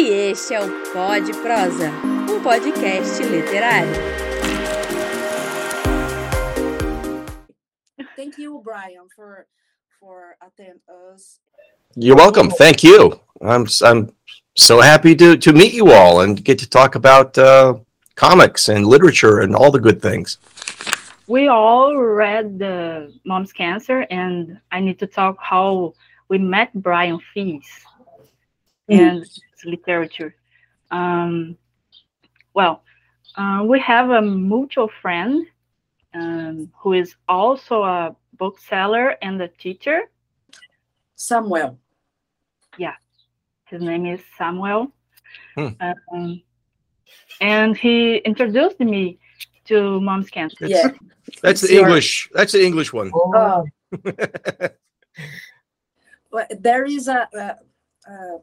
E este é o Pod Prosa, um podcast literário. Thank you, Brian, for for attend us. You're welcome. Thank you. I'm I'm so happy to to meet you all and get to talk about uh, comics and literature and all the good things. We all read the Mom's Cancer, and I need to talk how we met Brian Fies and literature. Um, well, uh, we have a mutual friend um, who is also a bookseller and a teacher. Samuel. Yeah, his name is Samuel. Hmm. Um, and he introduced me to Mom's Cancer. Yeah. That's the your- English. That's the English one. Oh, but there is a, a, a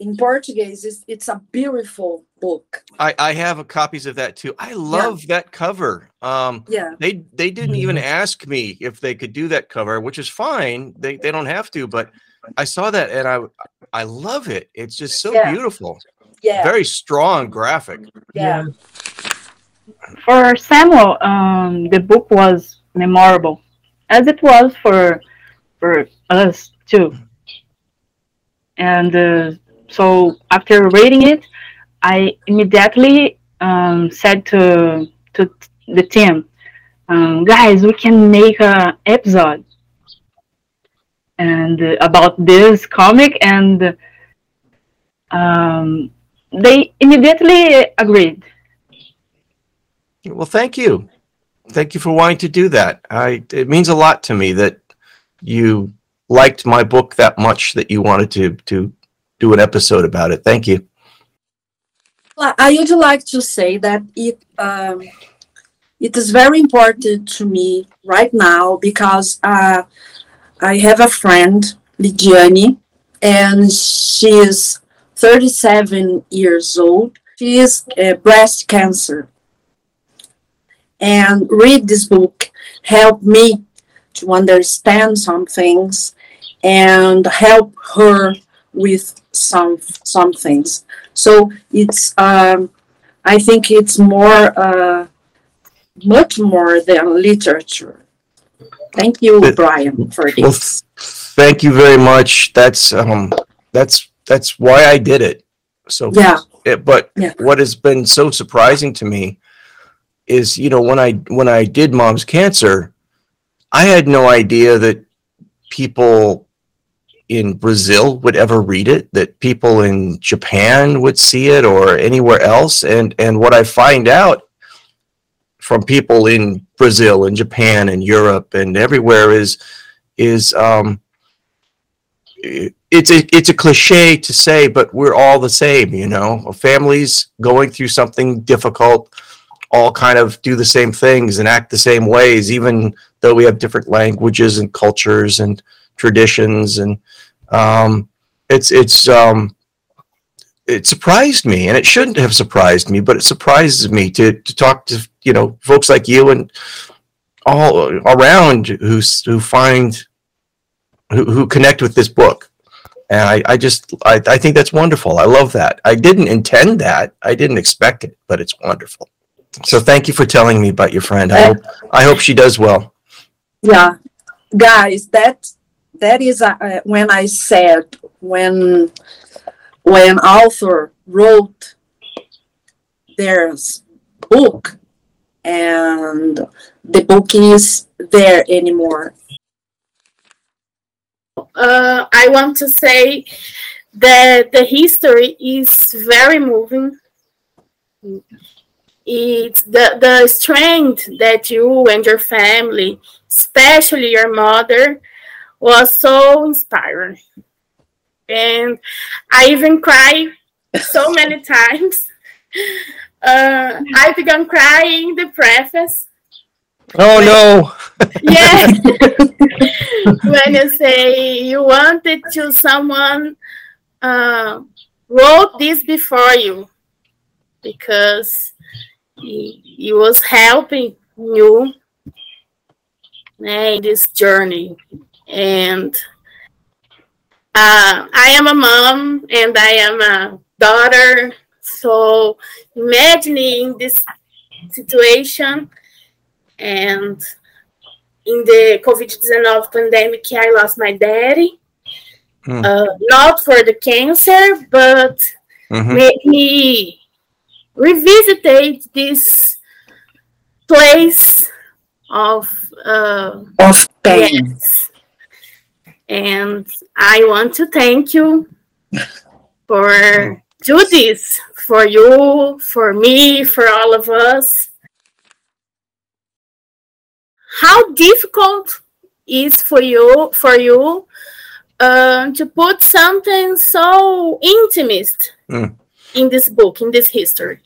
in Portuguese. It's, it's a beautiful book. I I have a copies of that too. I love that cover. Um, Yeah, they they didn't even ask me if they could do that cover, which is fine. They they don't have to, but I saw that and I I love it. It's just so Yeah. beautiful. yeah, Very strong graphic. yeah, For Samuel, um, the book was memorable, as it was for for us too. And uh, so after reading it, I immediately um, said to to the team, um, guys, we can make a episode and uh, about this comic, and um, they immediately agreed. Well, thank you. Thank you for wanting to do that. I it means a lot to me that you liked my book that much that you wanted to to do an episode about it. Thank you. I would like to say that it um, it is very important to me right now because uh, I have a friend, Lidiane, and she is 37 years old. She is uh, breast cancer. And read this book helped me to understand some things and help her with some some things. So it's um, I think it's more uh, much more than literature. Thank you, Brian, for this. th- thank you very much. That's um that's that's why I did it. So Yeah. it, but Yeah. what has been so surprising to me is you know when I when I did mom's cancer, I had no idea that people in Brazil would ever read it, that people in Japan would see it or anywhere else. And and what I find out from people in Brazil and Japan and Europe and everywhere is is um it's a it's a cliche to say, but we're all the same, you know. Families going through something difficult all kind of do the same things and act the same ways, even though we have different languages and cultures and traditions and um it's it's um it surprised me and it shouldn't have surprised me but it surprises me to to talk to you know folks like you and all around who who find who, who connect with this book. And I, I just I, I think that's wonderful. I love that. I didn't intend that. I didn't expect it but it's wonderful. So thank you for telling me about your friend. I hope i hope she does well. Yeah, guys, that that is uh, when I said when when author wrote their book and the book is there anymore. uh, I want to say that the history is very moving. It's the, the strength that you and your family, especially your mother, was so inspiring. And I even cried so many times. Uh, I began crying the preface oh no yes! when you say you wanted to someone uh, wrote this before you because he, he was helping you in this journey and uh, i am a mom and i am a daughter. So imagining this situation and in the COVID-19 pandemic, I lost my daddy. Hmm. Uh, not for the cancer, but Mhm. made me revisit this place of uh, Of pain. yes. And I want to thank you for do this for you, for me, for all of us. How difficult is for you for you uh, to put something so intimate Mm. in this book, in this history?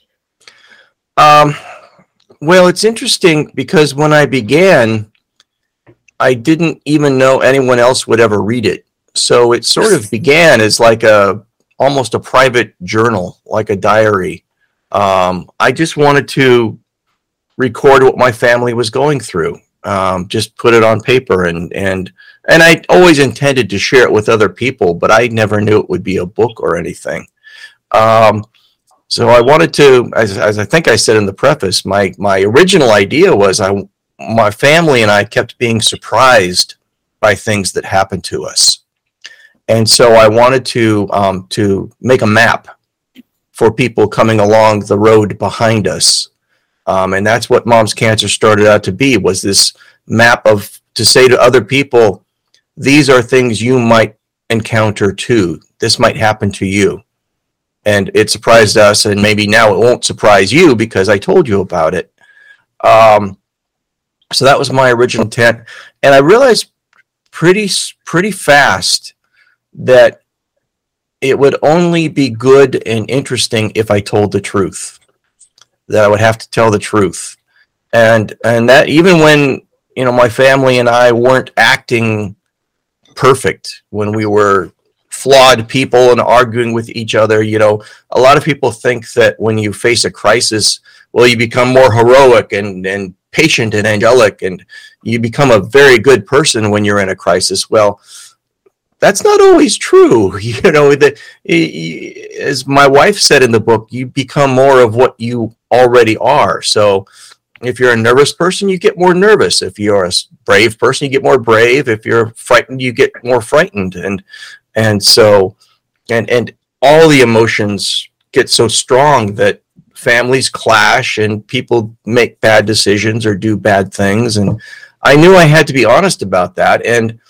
Um, well, it's interesting because when I began, I didn't even know anyone else would ever read it. So it sort of began as like a almost a private journal, like a diary. Um, I just wanted to record what my family was going through. Um, just put it on paper and and and I always intended to share it with other people, but I never knew it would be a book or anything. Um, so I wanted to, as, as I think I said in the preface, my my original idea was I my family and I kept being surprised by things that happened to us, and so I wanted to um, to make a map for people coming along the road behind us, um, and that's what Mom's Cancer started out to be was this map of to say to other people, these are things you might encounter too. This might happen to you. And it surprised us and maybe now it won't surprise you because i told you about it. Um, so that was my original intent and i realized pretty pretty fast that it would only be good and interesting if i told the truth that i would have to tell the truth and and that even when you know my family and i weren't acting perfect when we were flawed people and arguing with each other. You know, a lot of people think that when you face a crisis, well, you become more heroic and, and patient and angelic, and you become a very good person when you're in a crisis. Well, that's not always true. You know, as my wife said in the book, you become more of what you already are. So, if you're a nervous person, you get more nervous. If you're a brave person, you get more brave. If you're frightened, you get more frightened. And and so and and all the emotions get so strong that families clash and people make bad decisions or do bad things. And i knew i had to be honest about that. And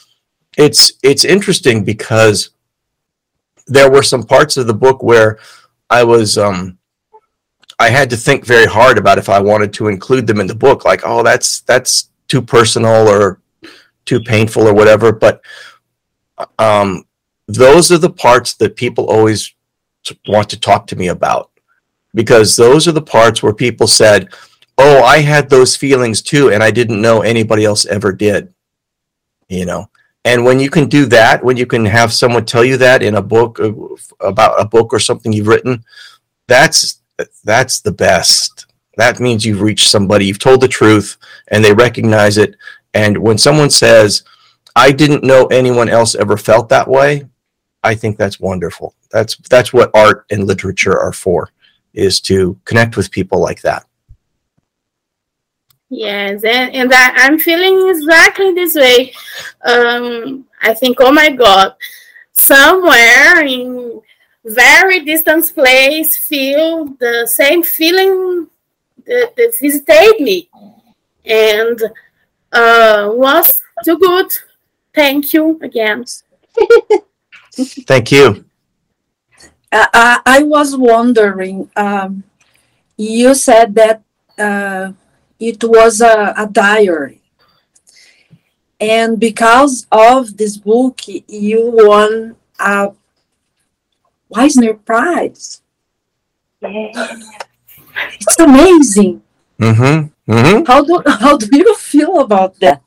it's it's interesting because there were some parts of the book where i was um i had to think very hard about if i wanted to include them in the book like oh that's that's too personal or too painful or whatever. But um those are the parts that people always want to talk to me about because those are the parts where people said, "Oh, I had those feelings too and I didn't know anybody else ever did." You know. And when you can do that, when you can have someone tell you that in a book uh, about a book or something you've written, that's that's the best. That means you've reached somebody, you've told the truth and they recognize it. And when someone says, "I didn't know anyone else ever felt that way," I think that's wonderful. That's that's what art and literature are for, is to connect with people like that. Yes, and, and I, I'm feeling exactly this way. Um, I think, oh my God, somewhere in very distant place, feel the same feeling that, that visited me, and uh, was too good. Thank you again. Thank you. I, I I was wondering, um, you said that uh, it was a, a diary. And because of this book, you won a Eisner Prize. It's amazing. Mm-hmm. Mm-hmm. How do, how do you feel about that?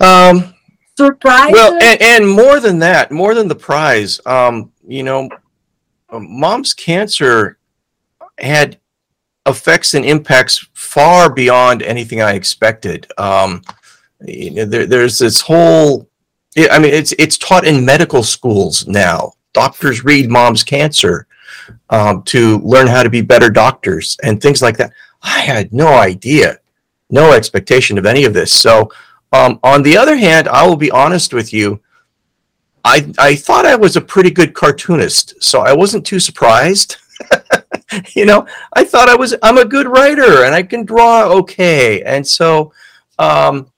Um, Surprised? well, and, and more than that, more than the prize, um, you know, mom's cancer had effects and impacts far beyond anything I expected. Um, you know, there, there's this whole, I mean, it's it's taught in medical schools now doctors read Mom's Cancer um, to learn how to be better doctors and things like that. I had no idea, no expectation of any of this. So, um, on the other hand, I will be honest with you. I, I thought I was a pretty good cartoonist, so I wasn't too surprised. you know, I thought I was I'm a good writer and I can draw okay. And so um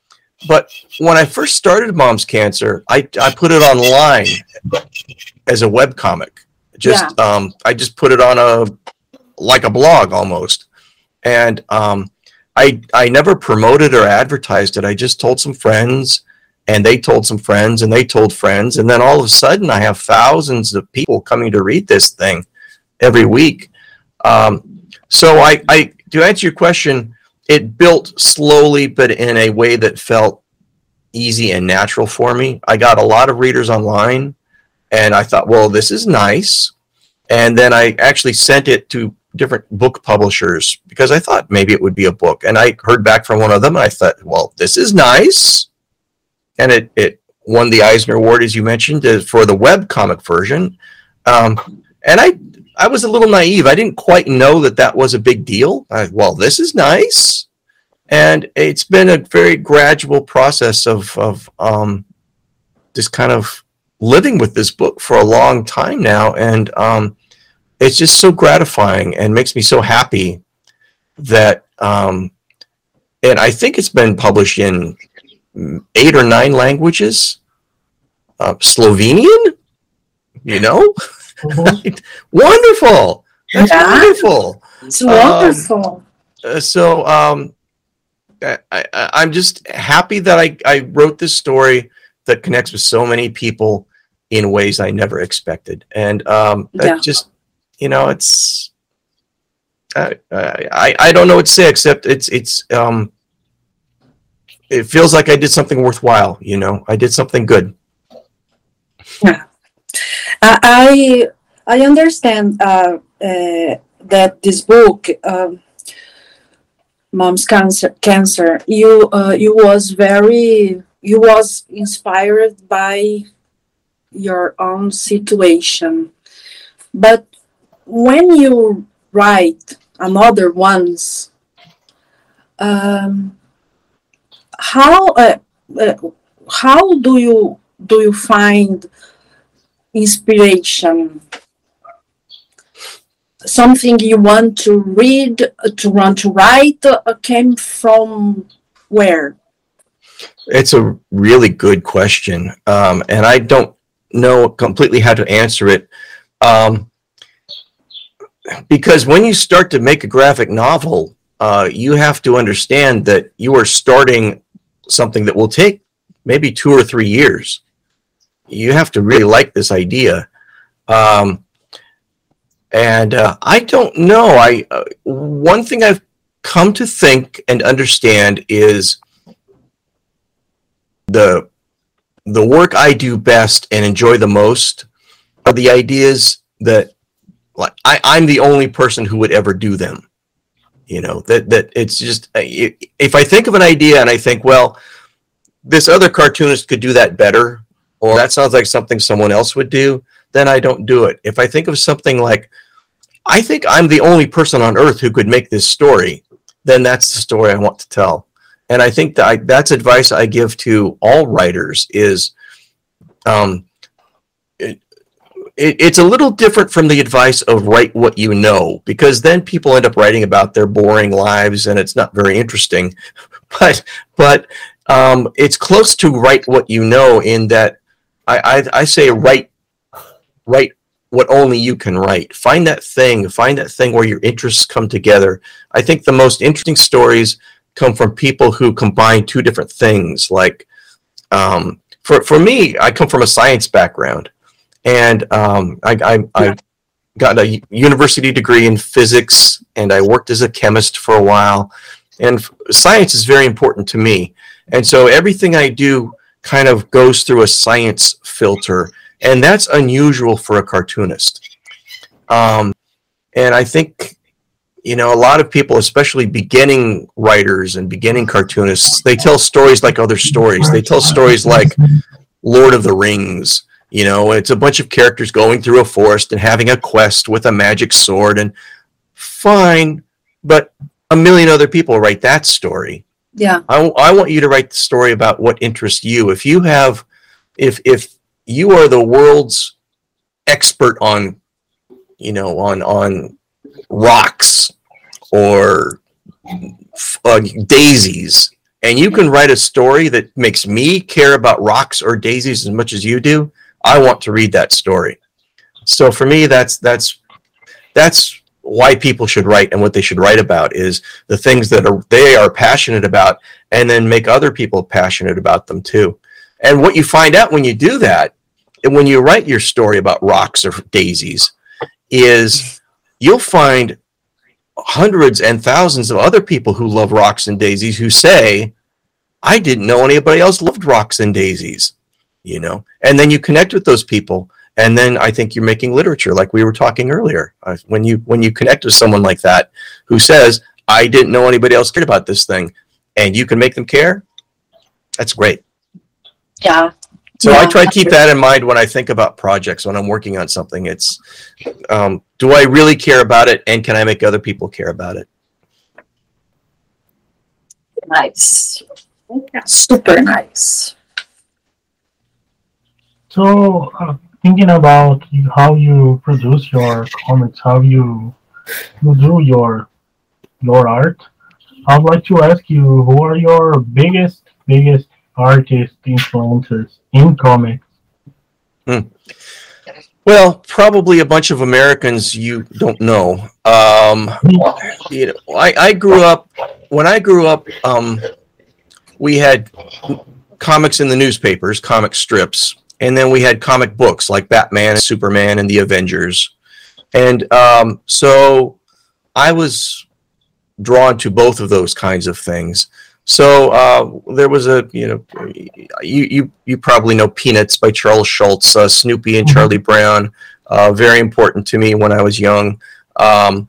but when I first started Mom's Cancer, I I put it online as a web comic. Just yeah. um I just put it on a like a blog almost. And um I I never promoted or advertised it. I just told some friends and they told some friends and they told friends and then all of a sudden I have thousands of people coming to read this thing every week. Um, so I, I to answer your question, it built slowly, but in a way that felt easy and natural for me. I got a lot of readers online, and I thought, well, this is nice. And then I actually sent it to different book publishers because I thought maybe it would be a book. And I heard back from one of them, and I thought, well, this is nice. And it, it won the Eisner Award, as you mentioned, uh, for the web comic version. Um, and I I was a little naive. I didn't quite know that that was a big deal. I, well, this is nice, and it's been a very gradual process of of um, just kind of living with this book for a long time now, and um, it's just so gratifying and makes me so happy that. Um, and I think it's been published in eight or nine languages. Uh, Slovenian, you know. Mm-hmm. wonderful. That's yeah. wonderful. It's wonderful. Um, uh, so um, I, I, I'm just happy that I, I wrote this story that connects with so many people in ways I never expected. And um, yeah. just, you know, it's, I, I, I don't know what to say except it's, it's, um, it feels like I did something worthwhile, you know, I did something good. Yeah. I I understand uh, uh, that this book, um, "Mom's Cancer," cancer, you uh, you was very you was inspired by your own situation, but when you write another ones, um, how uh, uh, how do you do you find inspiration? Something you want to read to want to write uh, came from where? It's a really good question um, and i don't know completely how to answer it. Um, because when you start to make a graphic novel uh, you have to understand that you are starting something that will take maybe two or three years you have to really like this idea. Um, and uh, I don't know. I uh, one thing I've come to think and understand is the the work I do best and enjoy the most are the ideas that like I, I'm the only person who would ever do them. You know that that it's just if I think of an idea and I think, well, this other cartoonist could do that better or that sounds like something someone else would do, then I don't do it. If I think of something like, I think I'm the only person on earth who could make this story, then that's the story I want to tell. And I think that I, that's advice I give to all writers is um, it, it, it's a little different from the advice of write what you know, because then people end up writing about their boring lives and it's not very interesting. But, but um, it's close to write what you know in that I, I, I say write write what only you can write. Find that thing. Find that thing where your interests come together. I think the most interesting stories come from people who combine two different things. Like um, for for me, I come from a science background, and um, I, I, I got a university degree in physics, and I worked as a chemist for a while. And science is very important to me, and so everything I do kind of goes through a science filter, and that's unusual for a cartoonist. Um, and I think, you know, a lot of people, especially beginning writers and beginning cartoonists, they tell stories like other stories. They tell stories like Lord of the Rings, You know, it's a bunch of characters going through a forest and having a quest with a magic sword and fine, but a million other people write that story. Yeah. I, I want you to write the story about what interests you. If you have, if if you are the world's expert on, you know, on on rocks or uh, daisies, and you can write a story that makes me care about rocks or daisies as much as you do, I want to read that story. So for me, that's that's that's why people should write and what they should write about is the things that are they are passionate about and then make other people passionate about them too. And what you find out when you do that, and when you write your story about rocks or daisies, is you'll find hundreds and thousands of other people who love rocks and daisies who say, I didn't know anybody else loved rocks and daisies, you know? And then you connect with those people. And then I think you're making literature, like we were talking earlier. Uh, when you when you connect with someone like that who says, "I didn't know anybody else cared about this thing," and you can make them care, that's great. Yeah. So I try to keep that in mind when I think about projects when I'm working on something. It's um, do I really care about it, and can I make other people care about it? Nice. Super nice. So, uh, thinking about how you produce your comics, how you you do your your art, I'd like to ask you who are your biggest biggest artist influences in comics? Well, probably a bunch of Americans you don't know. Um, you know, I, I grew up when I grew up. Um, we had comics in the newspapers, comic strips, and then we had comic books like Batman, and Superman, and the Avengers. And um, so I was drawn to both of those kinds of things. So uh, there was a, you know, you, you you probably know Peanuts by Charles Schulz, uh, Snoopy and Charlie Brown, uh, very important to me when I was young. Um,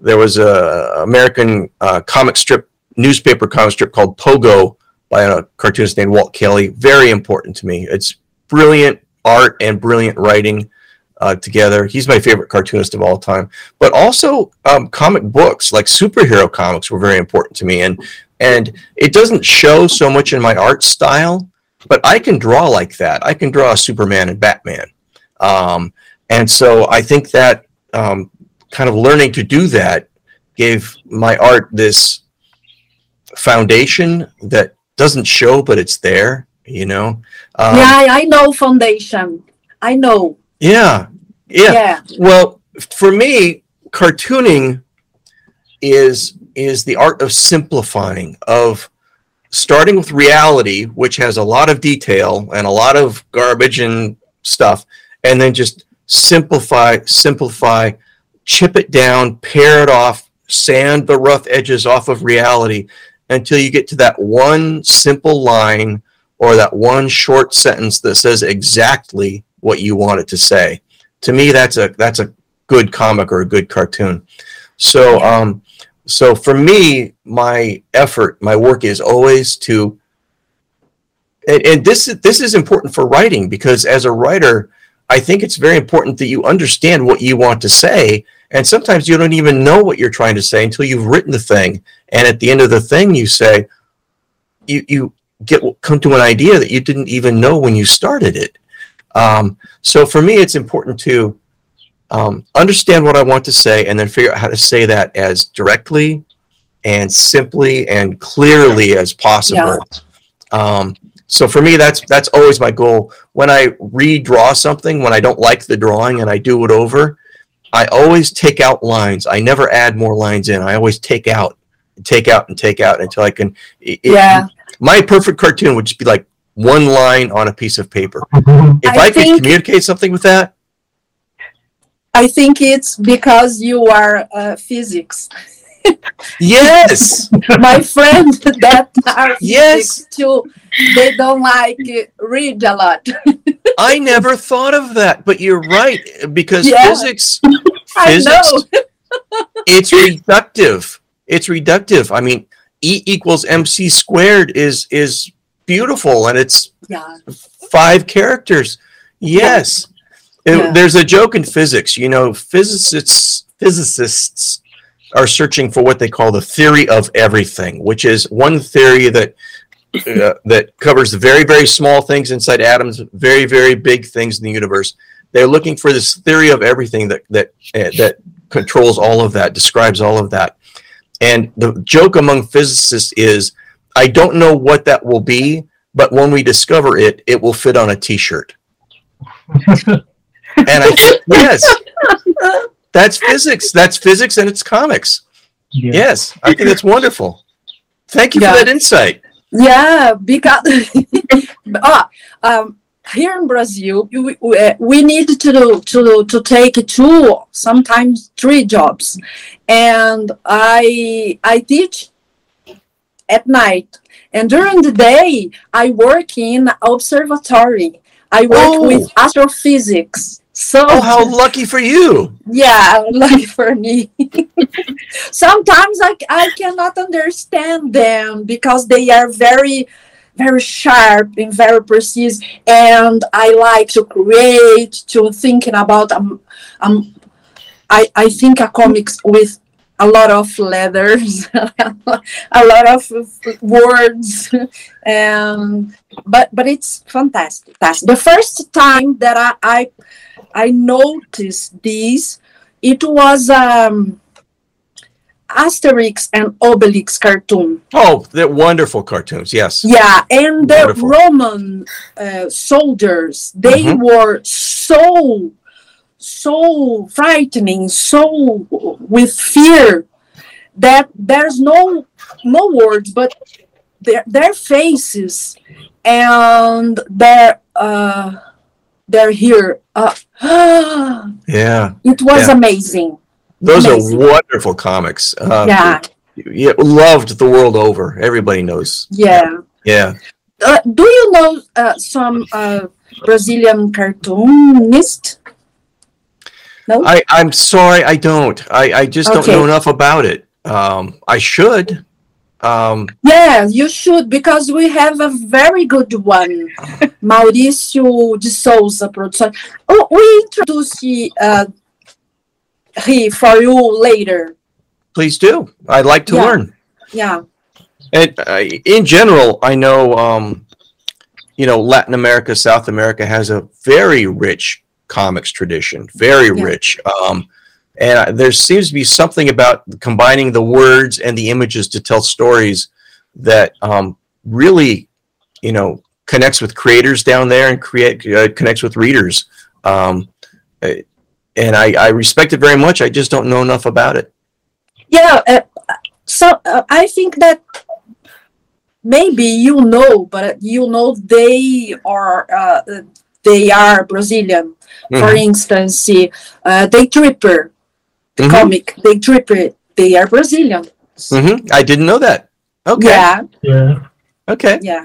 there was a American uh, comic strip, newspaper comic strip called Pogo by a cartoonist named Walt Kelly, very important to me. It's brilliant art and brilliant writing uh, together. He's my favorite cartoonist of all time. But also um, comic books, like superhero comics, were very important to me. And and it doesn't show so much in my art style, but I can draw like that. I can draw Superman and Batman. Um, and so I think that um, kind of learning to do that gave my art this foundation that doesn't show, but it's there, you know? Um, yeah, I know foundation. I know. yeah. Yeah. Yeah. Well, for me, cartooning is is the art of simplifying, of starting with reality, which has a lot of detail and a lot of garbage and stuff, and then just simplify, simplify, chip it down, pare it off, sand the rough edges off of reality until you get to that one simple line or that one short sentence that says exactly what you want it to say. To me that's a that's a good comic or a good cartoon. So um so for me my effort my work is always to and, and this is this is important for writing because as a writer i think it's very important that you understand what you want to say. And sometimes you don't even know what you're trying to say until you've written the thing. And at the end of the thing you say you you get come to an idea that you didn't even know when you started it um, so for me, it's important to um, understand what I want to say and then figure out how to say that as directly and simply and clearly as possible. Um, so for me, that's that's always my goal. When I redraw something, when I don't like the drawing and I do it over, I always take out lines. I never add more lines in. I always take out, take out, and take out until I can. it- it- Yeah. My perfect cartoon would just be like one line on a piece of paper. If I I, could communicate something with that, I think it's because you are uh, physics. yes, My friends that are Yes. physics too, they don't like uh, read a lot. I never thought of that, but you're right because Yeah. physics, I physics, know. it's reductive. It's reductive. I mean, E equals MC squared is is beautiful, and it's Yeah. five characters. Yes. It- There's a joke in physics. You know, physicists physicists are searching for what they call the theory of everything, which is one theory that uh, that covers the very very small things inside atoms, very very big things in the universe. They're looking for this theory of everything that that uh, that controls all of that, describes all of that. And the joke among physicists is, I don't know what that will be, but when we discover it, it will fit on a T-shirt. And I think, yes, that's physics. That's physics and it's comics. Yeah. Yes, I think that's wonderful. Thank you Yeah. for that insight. Yeah, because ah, um, here in Brazil, we, we, uh, we need to to to take two, sometimes three jobs, and I I teach at night, and during the day I work in observatory. I work Oh. with astrophysics. So Oh, how lucky for you! yeah lucky for me sometimes I, I cannot understand them because they are very very sharp and very precise and i like to create to thinking about um, um i i think a comics with a lot of letters a lot of words and but but it's fantastic the first time that i i I noticed this. It was um, Asterix and Obelix cartoon. Oh, they're wonderful cartoons. Yes. Yeah, and the Wonderful. Roman uh, soldiers, they Mhm. were so, so frightening, so with fear that there's no no words, but their their faces and their uh, their here. Uh, Yeah. it was Yeah. amazing. Those Amazing. are wonderful comics. Um, yeah, yeah, loved the world over. Everybody knows. yeah. Yeah. Uh, do you know uh, some uh, Brazilian cartoonist? No. I, I'm sorry, I don't. I, I just don't know enough about it. Um, I should. Um, yeah, you should because we have a very good one, Mauricio de Sousa. Oh, we introduce uh, he for you later. please do. I'd like to Yeah. learn. Yeah, And uh, in general, I know, um, you know, Latin America, South America has a very rich comics tradition, very Yeah. rich. Um, and uh, there seems to be something about combining the words and the images to tell stories that um, really, you know, connects with creators down there and create uh, connects with readers. Um, uh, and I, I respect it very much. I just don't know enough about it. yeah. Uh, so uh, I think that maybe you know, but you know they are uh, they are Brazilian. For Mhm. instance, uh, Daytripper, the Mhm. comic Daytripper, they are Brazilian. Mhm. I didn't know that. Okay. Yeah, Yeah. Okay. yeah,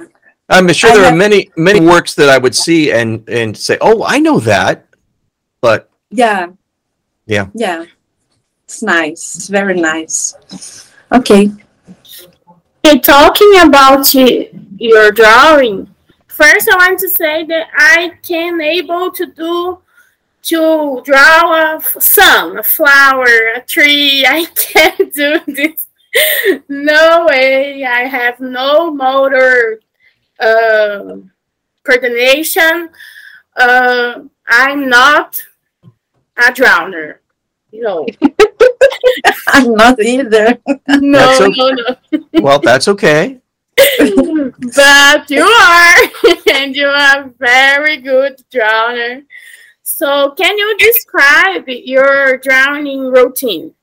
I'm sure I there are many many works that I would see and and say, "Oh, I know that," but yeah, Yeah. yeah. It's nice. It's very nice. Okay. Okay, talking about your drawing, first I want to say that I can able to do to draw a sun, a flower, a tree. I can't do this. No way. I have no motor uh, coordination. Uh, I'm not a drowner. No, I'm not either. no, That's o- no, no. well, that's okay. but you are, and you are very good drowner. So, can you describe your drowning routine?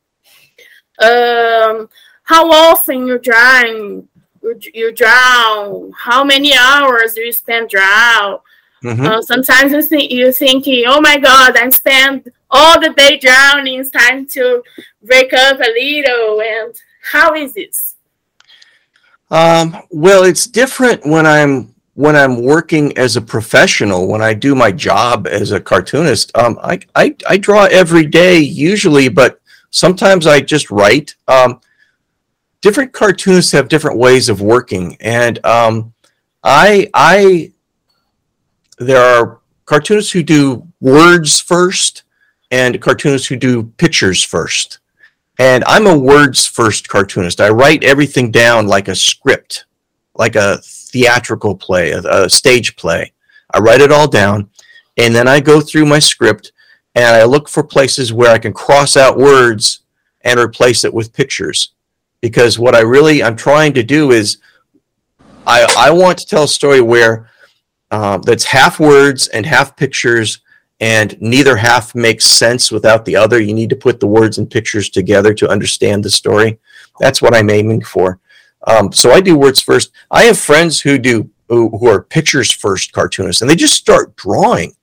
Um, how often you drown? You, you drown? How many hours do you spend drown? Mhm. Uh, sometimes you think you thinking, "Oh my God, I spend all the day drowning. It's time to wake up a little." And how is this? Um, well, it's different when I'm when I'm working as a professional. When I do my job as a cartoonist, um, I, I I draw every day usually, but sometimes I just write. Um, different cartoonists have different ways of working, and um, I I there are cartoonists who do words first and cartoonists who do pictures first. And I'm a words first cartoonist. I write everything down like a script, like a theatrical play, a, a stage play. I write it all down and then I go through my script and I look for places where I can cross out words and replace it with pictures. Because what I really I'm trying to do is I I want to tell a story where uh, that's half words and half pictures, and neither half makes sense without the other. You need to put the words and pictures together to understand the story. That's what I'm aiming for. Um, so I do words first. I have friends who do who, who are pictures first cartoonists, and they just start drawing,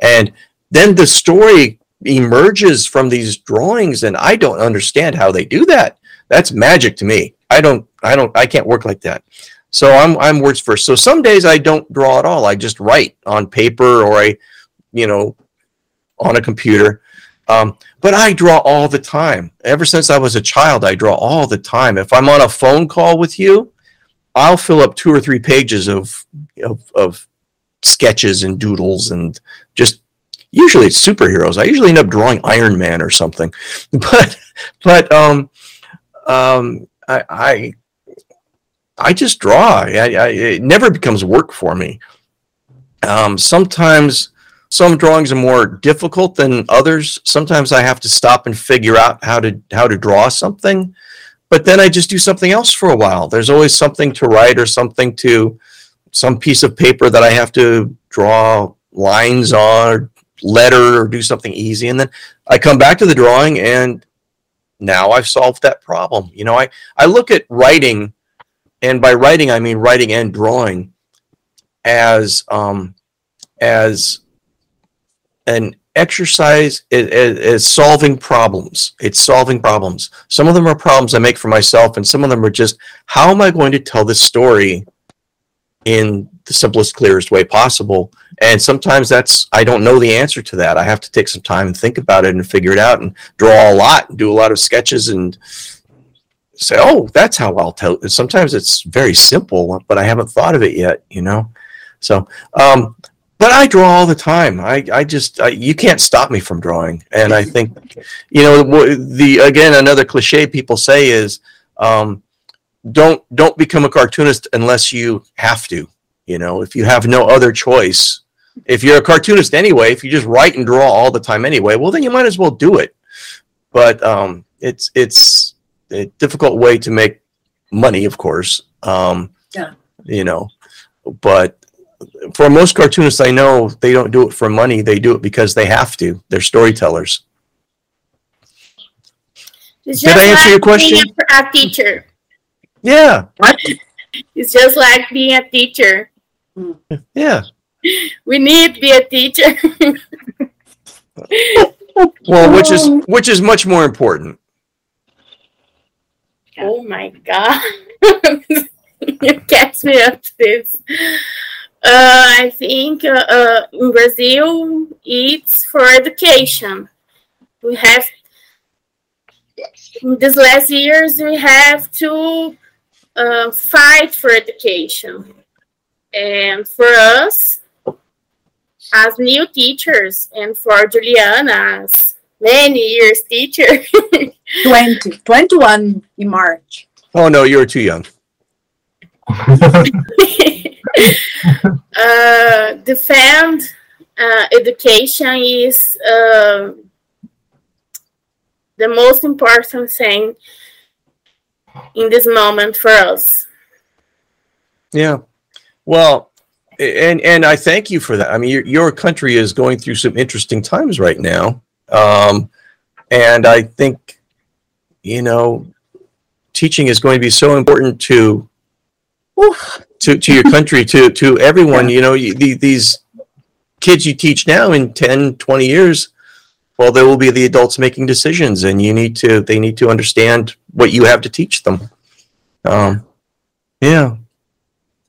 and then the story emerges from these drawings, and I don't understand how they do that. That's magic to me. I don't. I don't. I can't work like that. So I'm I'm words first. So some days I don't draw at all. I just write on paper or I, you know, on a computer. Um, but I draw all the time. Ever since I was a child, I draw all the time. If I'm on a phone call with you, I'll fill up two or three pages of of, of sketches and doodles and just usually it's superheroes. I usually end up drawing Iron Man or something. But but um um I, I I just draw. I, I, it never becomes work for me. Um, sometimes some drawings are more difficult than others. Sometimes I have to stop and figure out how to how to draw something, but then I just do something else for a while. There's always something to write or something to some piece of paper that I have to draw lines on or letter or do something easy and then I come back to the drawing and now I've solved that problem. You know, I I look at writing and by writing I mean writing and drawing as um, as an exercise is solving problems. It's solving problems. Some of them are problems I make for myself, and some of them are just how am I going to tell this story in the simplest, clearest way possible. And sometimes that's I don't know the answer to that. I have to take some time and think about it and figure it out and draw a lot and do a lot of sketches and say, oh, that's how I'll tell. Sometimes it's very simple, but I haven't thought of it yet, you know? So, um, but I draw all the time. I, I just, I, you can't stop me from drawing. And I think, you know, the, again, another cliche people say is, um, don't, don't become a cartoonist unless you have to, you know, if you have no other choice, if you're a cartoonist anyway, if you just write and draw all the time anyway, well, then you might as well do it. But, um, it's, it's, a difficult way to make money, of course. Um, Yeah. You know, but for most cartoonists I know, they don't do it for money. They do it because they have to. They're storytellers. It's Did I answer your question? being A, teacher. Yeah. It's just like being a teacher. Yeah. We need to be a teacher. Well, which is which is much more important. oh my god. you catch me up to this. Uh, I think uh, uh, in Brazil, it's for education. We have, in these last years, we have to uh, fight for education. And for us, as new teachers, and for Giuliana, as many years teacher, 20, 21 in March. Oh no, you were too young. uh, defend uh, education is uh, the most important thing in this moment for us. Yeah. Well, and and I thank you for that. I mean, your your country is going through some interesting times right now, um, and I think, you know, teaching is going to be so important to to to your country, to to everyone. You know, you, the, these kids you teach now in 10, 20 years, well, there will be the adults making decisions, and you need to they need to understand what you have to teach them. Um, yeah.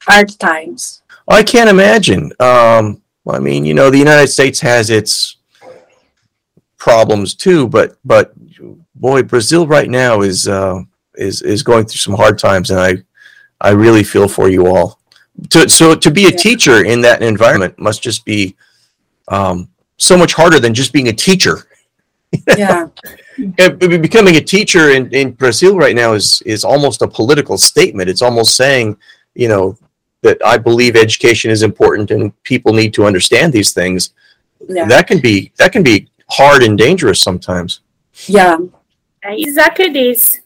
Hard times. I can't imagine. Um, I mean, you know, the United States has its problems too, but but boy, Brazil right now is uh, is is going through some hard times, and I I really feel for you all. To, so to be a Yeah. teacher in that environment must just be um, so much harder than just being a teacher. Yeah. Becoming a teacher in, in Brazil right now is is almost a political statement. It's almost saying, you know, that I believe education is important and people need to understand these things. Yeah. That can be that can be hard and dangerous sometimes. Yeah. Exactly this.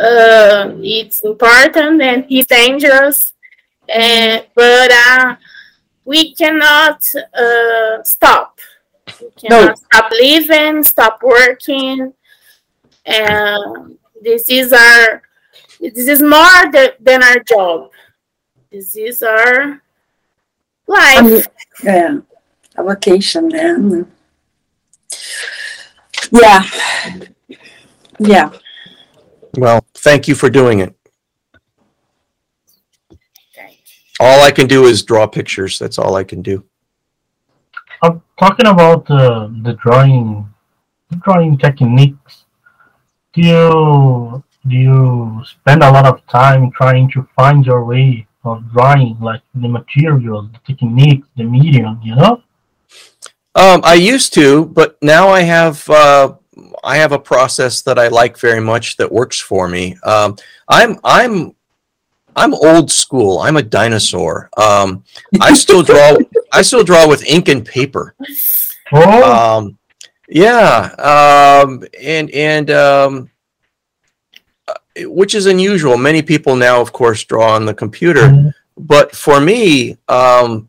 Uh, it's important and it's dangerous, uh, but uh, we cannot uh, stop. We cannot stop living, stop working. And this is our. This is more th- than our job. This is our life. Yeah. A vacation then. Yeah. Yeah. Well, thank you for doing it. All I can do is draw pictures. That's all I can do. I'm talking about the the drawing, the drawing techniques. Do you do you spend a lot of time trying to find your way of drawing, like the materials, the techniques, the medium? You know. Um, I used to, but now I have uh, I have a process that I like very much that works for me. Um, I'm I'm I'm old school. I'm a dinosaur. Um, I still draw. I still draw with ink and paper. Oh, Um, yeah, um, and and um, uh, which is unusual. Many people now, of course, draw on the computer, Mhm. but for me, um,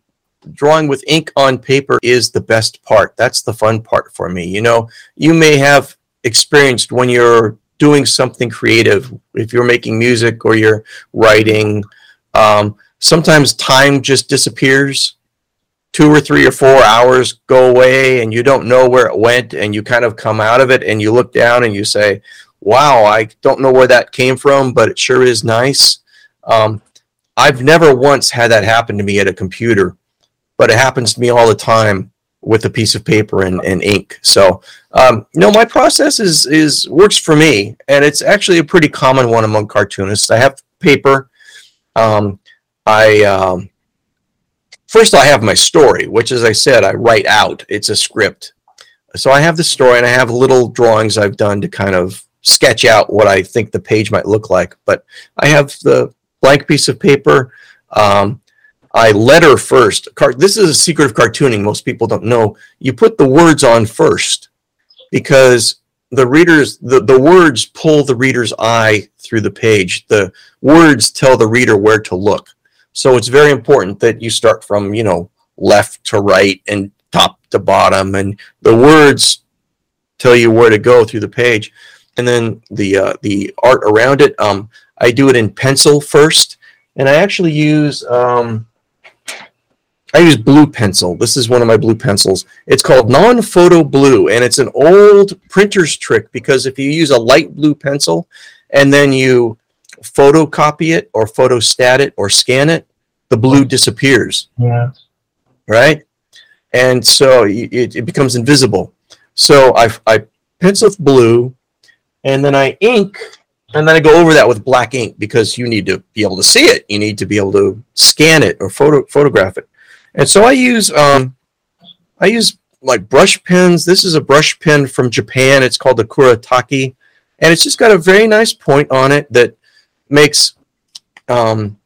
drawing with ink on paper is the best part. That's the fun part for me. You know, you may have experienced when you're doing something creative, if you're making music or you're writing, um, sometimes time just disappears. Two or three or four hours go away and you don't know where it went, and you kind of come out of it and you look down and you say, Wow, I don't know where that came from, but it sure is nice. Um, I've never once had that happen to me at a computer but it happens to me all the time with a piece of paper and, and ink. So, um, no, my process is is works for me, and it's actually a pretty common one among cartoonists. I have paper. Um, I um, first I have my story, which, as I said, I write out. It's a script. So I have the story, and I have little drawings I've done to kind of sketch out what I think the page might look like. But I have the blank piece of paper. Um, I letter first. This is a secret of cartooning. Most people don't know. You put the words on first because the readers, the, the words pull the reader's eye through the page. The words tell the reader where to look. So it's very important that you start from, you know, left to right and top to bottom, and the words tell you where to go through the page. And then the uh, the art around it, um, I do it in pencil first, and I actually use um, I use blue pencil. This is one of my blue pencils. It's called non-photo blue, and it's an old printer's trick because if you use a light blue pencil and then you photocopy it or photostat it or scan it, the blue disappears, yeah. right? And so it, it becomes invisible. So I, I pencil with blue, and then I ink, and then I go over that with black ink because you need to be able to see it. You need to be able to scan it or photo photograph it. And so I use um, I use like brush pens. This is a brush pen from Japan. It's called the Kuretake, and it's just got a very nice point on it that makes. Um,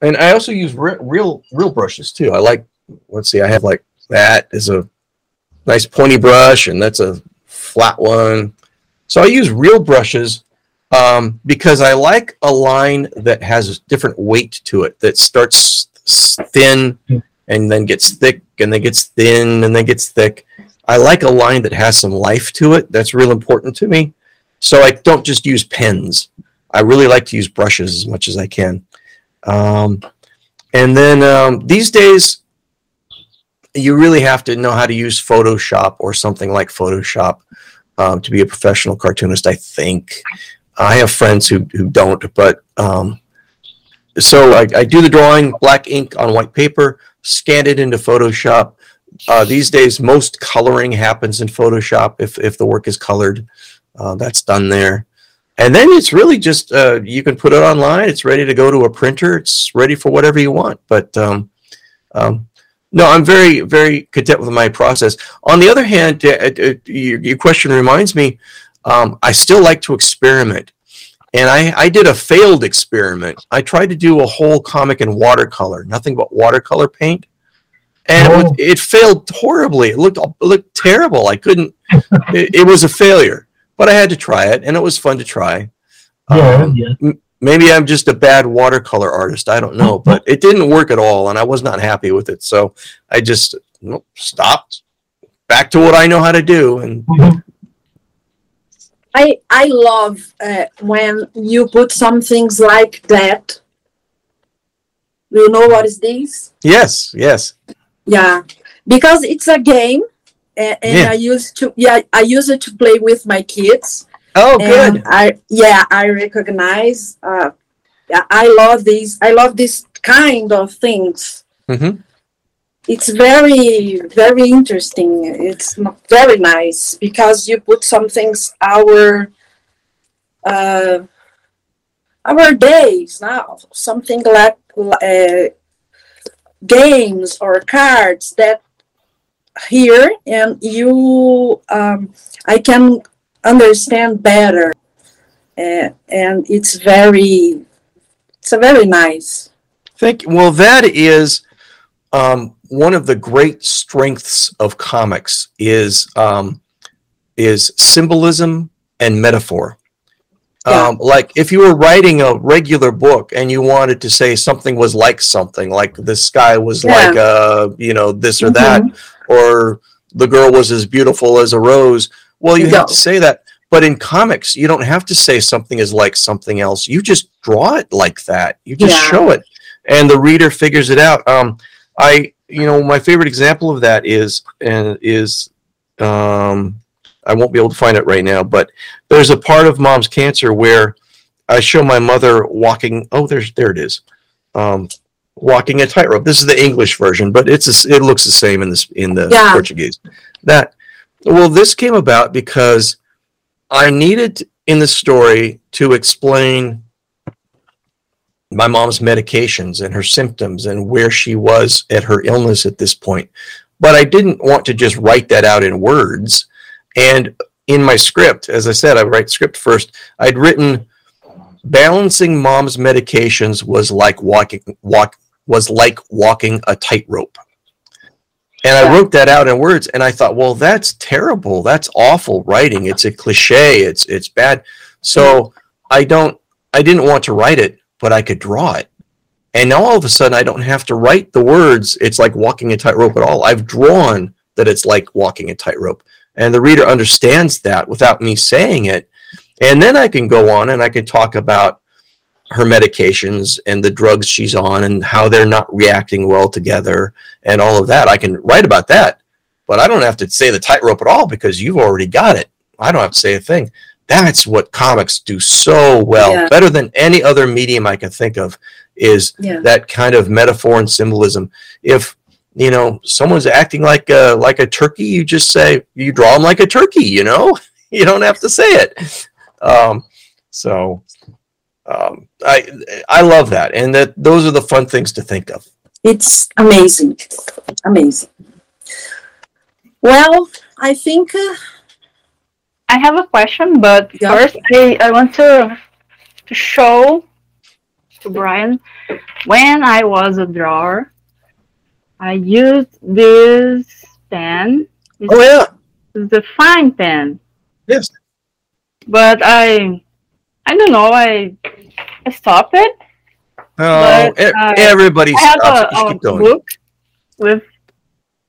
and I also use re- real real brushes too. I like. Let's see. I have like that is a nice pointy brush, and that's a flat one. So I use real brushes um, because I like a line that has a different weight to it. That starts thin and then gets thick and then gets thin and then gets thick. I like a line that has some life to it. That's real important to me. So I don't just use pens. I really like to use brushes as much as I can. Um, and then um, these days, you really have to know how to use Photoshop or something like Photoshop um, to be a professional cartoonist. I think I have friends who who don't, but um, so I, I do the drawing, black ink on white paper, scan it into Photoshop. Uh, these days, most coloring happens in Photoshop if if the work is colored. Uh, that's done there. And then it's really just uh, you can put it online. It's ready to go to a printer. It's ready for whatever you want. But um, um, no, I'm very, very content with my process. On the other hand, uh, uh, your, your question reminds me, um, I still like to experiment. And I, I did a failed experiment. I tried to do a whole comic in watercolor, nothing but watercolor paint. And it, was, Oh. it failed horribly. It looked, it looked terrible. I couldn't, it, it was a failure, but I had to try it and it was fun to try. Yeah, Um, yeah. maybe I'm just a bad watercolor artist. I don't know, but it didn't work at all, and I was not happy with it. So I just nope, stopped. Back to what I know how to do, and Mhm. I I love uh, when you put some things like that. You know what is this? yes, yes, Yeah, because it's a game, and, and Yeah. I used to yeah I use it to play with my kids. oh, good. I yeah I recognize. Uh, I love these. I love this kind of things. hmm It's very very interesting. It's very nice because you put some things our uh, our days now something like uh, games or cards that here and you um, I can understand better uh, and it's very it's a very nice Thank you. Well, that is um, one of the great strengths of comics is um, is symbolism and metaphor. Yeah. Um, like if you were writing a regular book and you wanted to say something was like something, like the sky was Yeah. like uh, you know this or that, or the girl was as beautiful as a rose. Well, you Yeah. have to say that. But in comics, you don't have to say something is like something else. You just draw it like that. You just Yeah. show it, and the reader figures it out. Um, I, you know, my favorite example of that is and is, um, I won't be able to find it right now, but there's a part of Mom's Cancer where I show my mother walking. Oh, there's there it is. Um, walking a tightrope. This is the English version, but it's a it looks the same in this in the Yeah. Portuguese. That well, this came about because I needed in the story to explain my mom's medications and her symptoms and where she was at her illness at this point. But I didn't want to just write that out in words. And in my script, as I said, I write script first. I'd written balancing mom's medications was like walking walk was like walking a tightrope. And I wrote that out in words and I thought, well, that's terrible. That's awful writing. It's a cliche. It's it's bad. So I don't I didn't want to write it, but I could draw it. And now all of a sudden I don't have to write the words, it's like walking a tightrope at all. I've drawn that it's like walking a tightrope. And the reader understands that without me saying it. And then I can go on and I can talk about her medications and the drugs she's on and how they're not reacting well together and all of that. I can write about that, but I don't have to say the tightrope at all because you've already got it. I don't have to say a thing. That's what comics do so well, Yeah. better than any other medium I can think of, is yeah that kind of metaphor and symbolism. If you know someone's acting like a like a turkey, you just say you draw them like a turkey. You know, you don't have to say it. Um, so um, I I love that, and that those are the fun things to think of. it's amazing amazing well i think uh, I have a question, but Yeah. first I, I want to to show to Brian when I was a drawer, I used this pen. This Oh yeah, is the fine pen, yes. but I I don't know. I I stopped it. Oh, But, e- uh, everybody I have a, it. You should a book with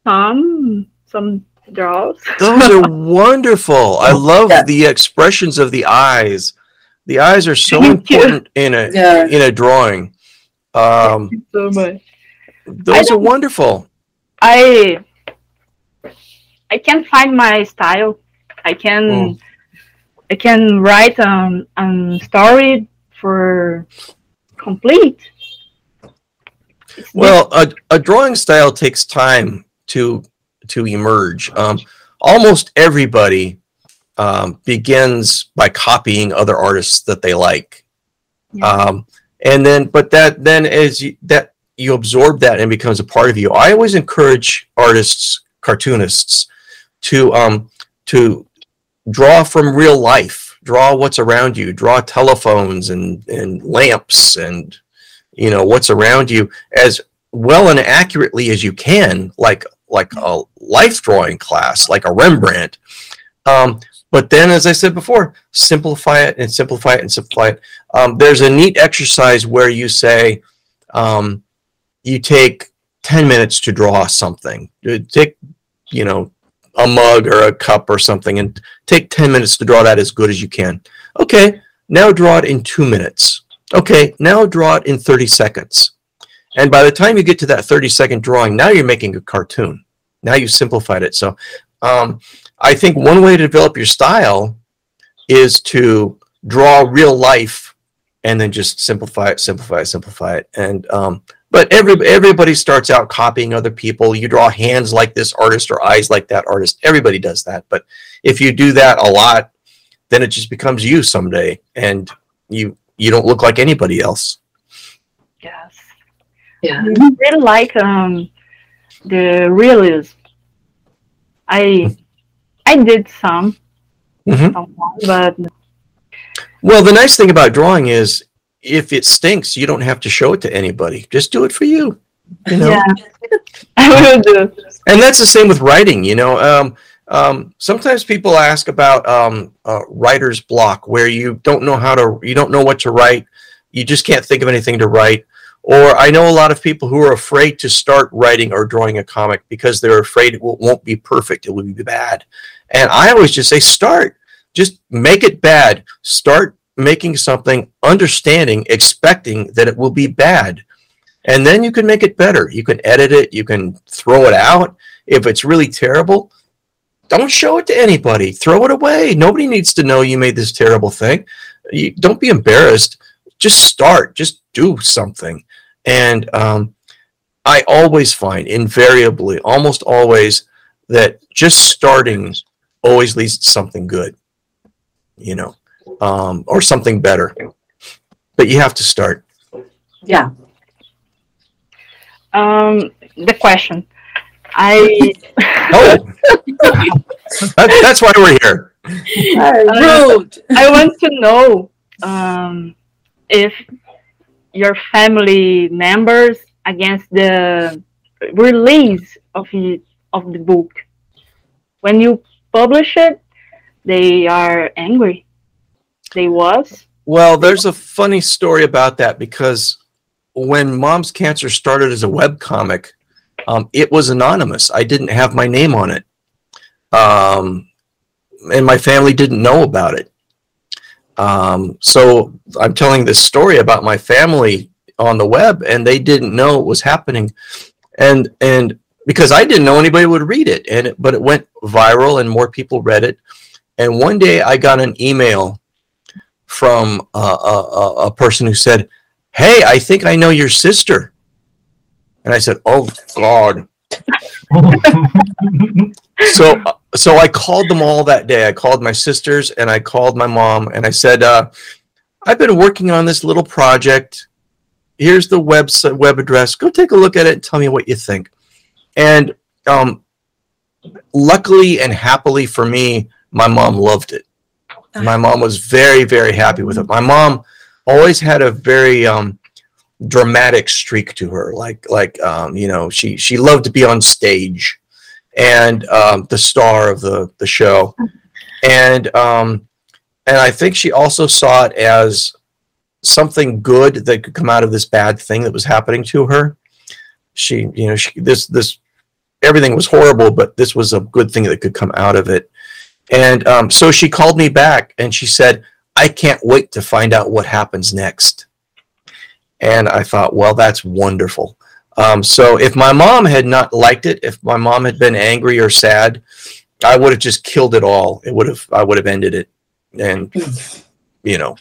some some draws. Those are wonderful. I love Yeah. the expressions of the eyes. The eyes are so Thank you. important in a yeah in a drawing. Um, so much. those are wonderful. I I can't find my style. I can Mm. I can write um um story for complete. It's Well, a, a drawing style takes time to to emerge. Um, almost everybody um, begins by copying other artists that they like, Yeah. um, and then but that then as you, that you absorb that and becomes a part of you. I always encourage artists, cartoonists, to um, to draw from real life, draw what's around you, draw telephones and and lamps and you know what's around you as well and accurately as you can, like like a life drawing class, like a Rembrandt. Um, but then, as I said before, simplify it and simplify it and simplify it. Um, there's a neat exercise where you say, um, you take 10 minutes to draw something. Take, you know, a mug or a cup or something and take 10 minutes to draw that as good as you can. Okay, now draw it in two minutes. Okay, now draw it in 30 seconds. And by the time you get to that 30 second drawing, now you're making a cartoon. Now you've simplified it. So um, I think one way to develop your style is to draw real life and then just simplify it, simplify it, simplify it. And um, but every everybody starts out copying other people. You draw hands like this artist or eyes like that artist. Everybody does that. But if you do that a lot, then it just becomes you someday, and you you don't look like anybody else. Yes. Yeah. I really like um, the realism. I I did some, Mhm. somehow, but Well, the nice thing about drawing is if it stinks, you don't have to show it to anybody. Just do it for you. You know? yeah, I will do. And that's the same with writing. You know, um, um, sometimes people ask about um, uh, writer's block, where you don't know how to, you don't know what to write, you just can't think of anything to write. Or I know a lot of people who are afraid to start writing or drawing a comic because they're afraid it won't be perfect, it will be bad. And I always just say, start, just make it bad. Start making something, understanding, expecting that it will be bad. And then you can make it better. You can edit it, you can throw it out. If it's really terrible, don't show it to anybody. Throw it away. Nobody needs to know you made this terrible thing. You, don't be embarrassed. Just start. Just do something. And um, I always find, invariably, almost always, that just starting always leads to something good, you know, um, or something better. But you have to start. Yeah. Um, the question. I Oh, that, that's why we're here. Rude. I want to know um, if your family members against the release of it, of the book. When you publish it, they are angry. They was. Well, there's a funny story about that because when Mom's Cancer started as a web comic, um, it was anonymous. I didn't have my name on it, um, and my family didn't know about it. Um, so I'm telling this story about my family on the web, and they didn't know it was happening, and and because I didn't know anybody would read it, and it, but it went viral, and more people read it. And one day I got an email from a, a, a- a person who said, "Hey, I think I know your sister." And I said, "Oh God." So so I called them all that day. I called my sisters and I called my mom and I said, uh, "I've been working on this little project. Here's the website web address. Go take a look at it and tell me what you think." And um, luckily and happily for me, my mom loved it my mom was very very happy with it my mom always had a very um dramatic streak to her like like um you know she she loved to be on stage and um the star of the the show and um and i think she also saw it as something good that could come out of this bad thing that was happening to her she you know she this this everything was horrible but this was a good thing that could come out of it and um, so she called me back and she said, I can't wait to find out what happens next. And I thought, well, that's wonderful. Um, so if my mom had not liked it, if my mom had been angry or sad, I would have just killed it all. It would have, I would have ended it. And, you know,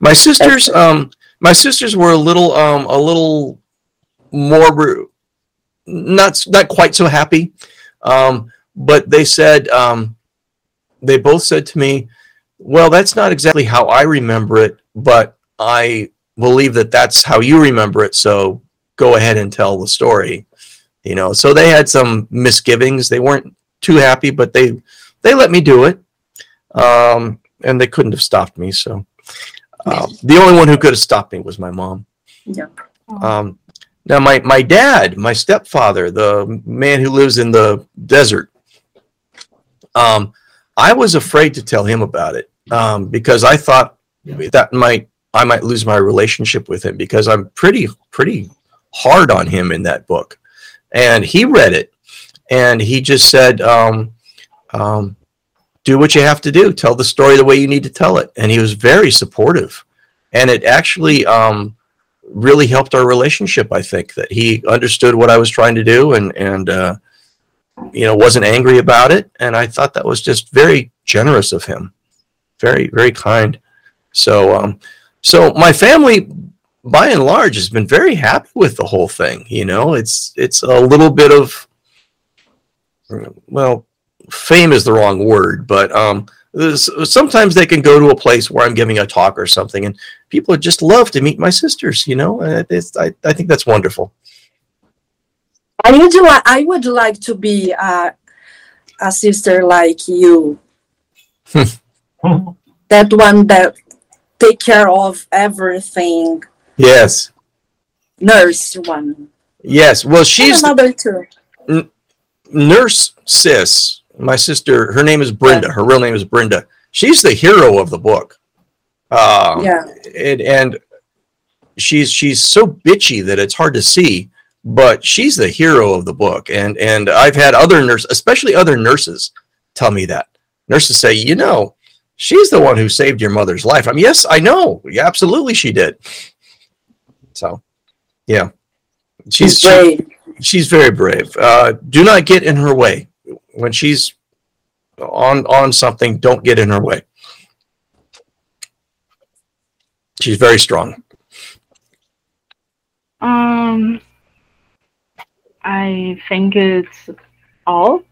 my sisters, um, my sisters were a little, um, a little more, not, not quite so happy. Um, but they said um, they both said to me well that's not exactly how i remember it but i believe that that's how you remember it. So go ahead and tell the story. You know, so they had some misgivings. They weren't too happy, but they they let me do it, um, and they couldn't have stopped me. So uh, the only one who could have stopped me was my mom. Yeah. Um, now my my dad, my stepfather, the man who lives in the desert. Um, I was afraid to tell him about it um, because I thought that might I might lose my relationship with him because I'm pretty pretty hard on him in that book, and he read it and he just said, um, um, "Do what you have to do. Tell the story the way you need to tell it." And he was very supportive, and it actually um, really helped our relationship. I think that he understood what I was trying to do, and and uh, you know wasn't angry about it. And I thought that was just very generous of him, very very kind. So um, so my family by and large has been very happy with the whole thing you know it's it's a little bit of well fame is the wrong word but um sometimes they can go to a place where i'm giving a talk or something and people would just love to meet my sisters you know it's, I, I think that's wonderful I would like I would like to be uh, a sister like you. that one that take care of everything. Yes. Nurse one. yes. Well And she's another two. nurse sis. My sister her name is brenda. Her real name is brenda. She's the hero of the book. Um, Yeah. and, and she's she's so bitchy that it's hard to see but she's the hero of the book. And and i've had other nurses especially other nurses tell me that. Nurses say you know she's the one who saved your mother's life. I mean yes i know. Yeah, absolutely she did so yeah she's She's she- brave. she's very brave. Uh, do not get in her way when she's on on something. Don't get in her way. She's very strong. Um, I think it's all,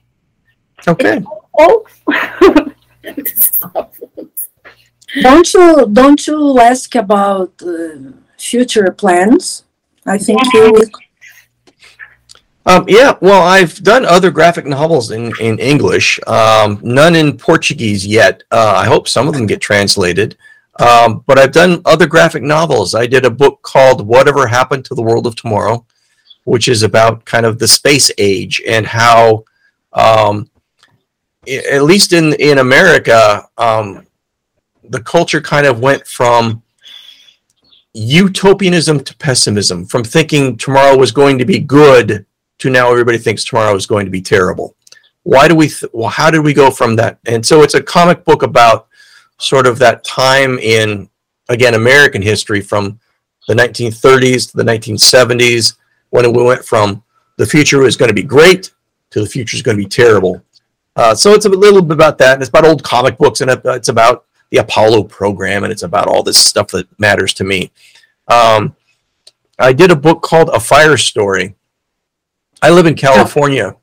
Okay. folks. Don't you don't you ask about uh, future plans? I think you Um, yeah. Well, I've done other graphic novels in in English. Um, none in Portuguese yet. Uh, I hope some of them get translated. Um, but I've done other graphic novels. I did a book called "Whatever Happened to the World of Tomorrow," which is about kind of the space age and how, um, i- at least in in America, um, the culture kind of went from utopianism to pessimism, from thinking tomorrow was going to be good to now everybody thinks tomorrow is going to be terrible. Why do we? Th- well, how did we go from that? And so it's a comic book about sort of that time in again American history from the 1930s to the 1970s when we went from the future is going to be great to the future is going to be terrible. Uh, so it's a little bit about that. And it's about old comic books and it's about the Apollo program and it's about all this stuff that matters to me. Um, I did a book called A Fire Story. I live in California,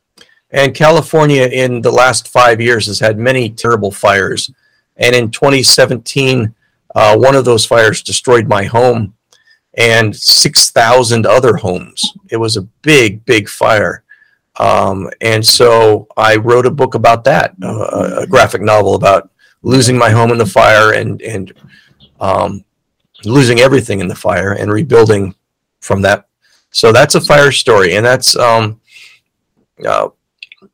and California in the last five years has had many terrible fires. And in 2017, uh, one of those fires destroyed my home and 6,000 other homes. It was a big, big fire. Um, and so I wrote a book about that, uh, a graphic novel about losing my home in the fire and, and um, losing everything in the fire and rebuilding from that. So that's a fire story, and that's um, uh,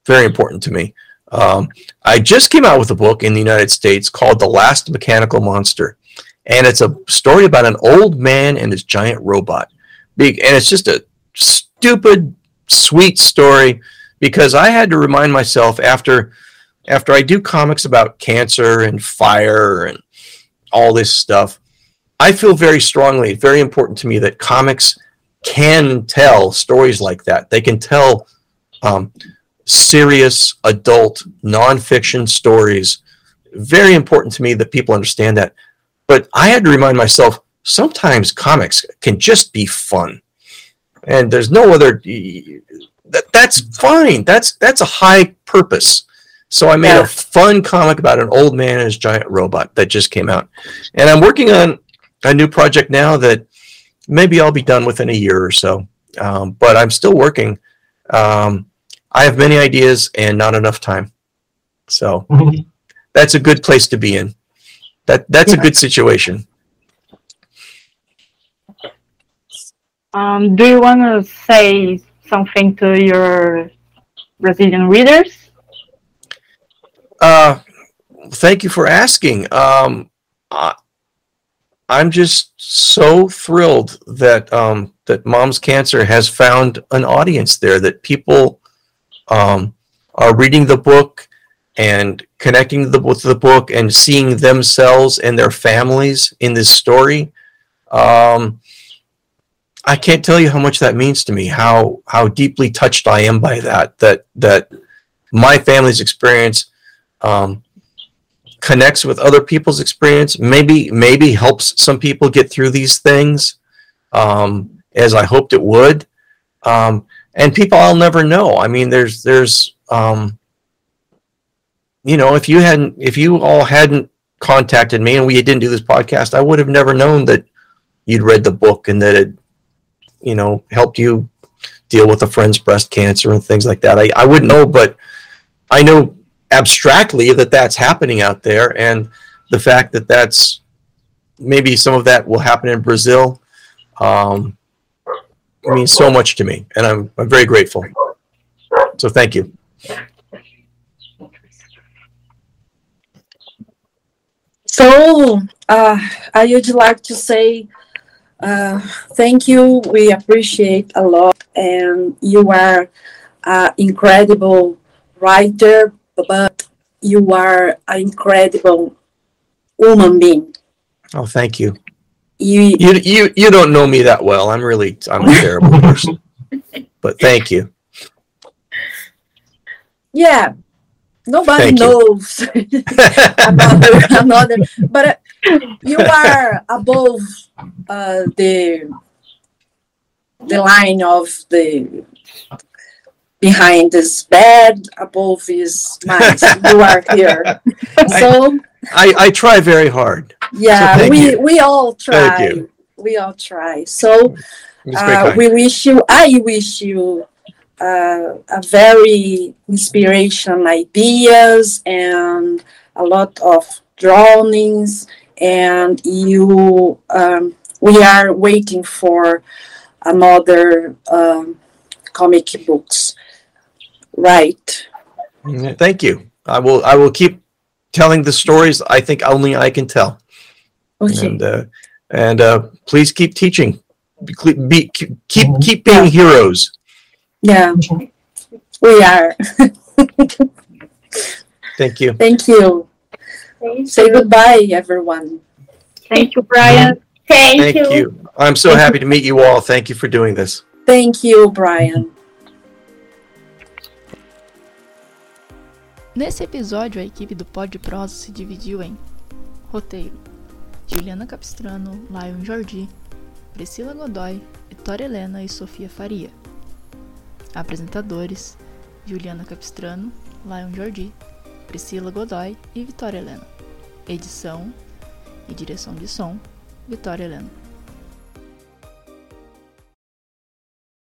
very important to me. Um, I just came out with a book in the United States called The Last Mechanical Monster, and it's a story about an old man and his giant robot. Big, and it's just a stupid, sweet story because I had to remind myself after after I do comics about cancer and fire and all this stuff. I feel very strongly, very important to me that comics can tell stories like that. They can tell um, serious, adult, nonfiction stories. Very important to me that people understand that. But I had to remind myself sometimes comics can just be fun, and there's no other. That that's fine. That's that's a high purpose. So I made Yeah. a fun comic about an old man and his giant robot that just came out, and I'm working on a new project now that maybe I'll be done within a year or so. Um, but I'm still working. Um, I have many ideas and not enough time. So that's a good place to be in. That that's a good situation. Um, do you want to say something to your Brazilian readers? Uh, thank you for asking. Um, I, I'm just so thrilled that um, that Mom's Cancer has found an audience there. That people um, are reading the book and connecting the, with the book and seeing themselves and their families in this story. Um, I can't tell you how much that means to me. How how deeply touched I am by that. That that my family's experience um, connects with other people's experience. Maybe maybe helps some people get through these things, um, as I hoped it would. Um, and people I'll never know. I mean, there's there's um, you know, if you hadn't if you all hadn't contacted me and we didn't do this podcast, I would have never known that you'd read the book and that it you know helped you deal with a friend's breast cancer and things like that. I, I wouldn't know, but I know abstractly that that's happening out there, and the fact that that's maybe some of that will happen in Brazil um, means so much to me, and I'm I'm very grateful. So thank you. So uh, I would like to say uh, thank you. We appreciate a lot, and you are an incredible writer, but you are an incredible human being. Oh, thank you. You, You you you don't know me that well. I'm really I'm a terrible person, but thank you. yeah, nobody Thank knows about another, but uh, you are above uh, the the line of the behind this bed, above his mind. you are here, so I I try very hard. yeah, thank we you. we all Thank try. you. We all try. So uh, we wish you. I wish you uh, a very inspiration ideas and a lot of drawings. And you, um, we are waiting for another um, comic books. Right. Thank you. I will. I will keep telling the stories. I think only I can tell. Okay. And uh, and uh, please keep teaching. Be, be, keep keep keep being heroes. Yeah. We are. Thank you. Thank you. Thank Say you. goodbye, everyone. Thank you, Brian. Thank, Thank you. you. I'm so happy to meet you all. Thank you for doing this. Thank you, Brian. Nesse episódio, a equipe do Pod Prosa se dividiu em roteiro: Juliana Capistrano, Lion Jordi, Priscila Godoy, Vitória Helena e Sofia Faria. Apresentadores: Juliana Capistrano, Lion Jordi, Priscila Godoy e Vitória Helena. Edição e direção de som: Vitória Helena.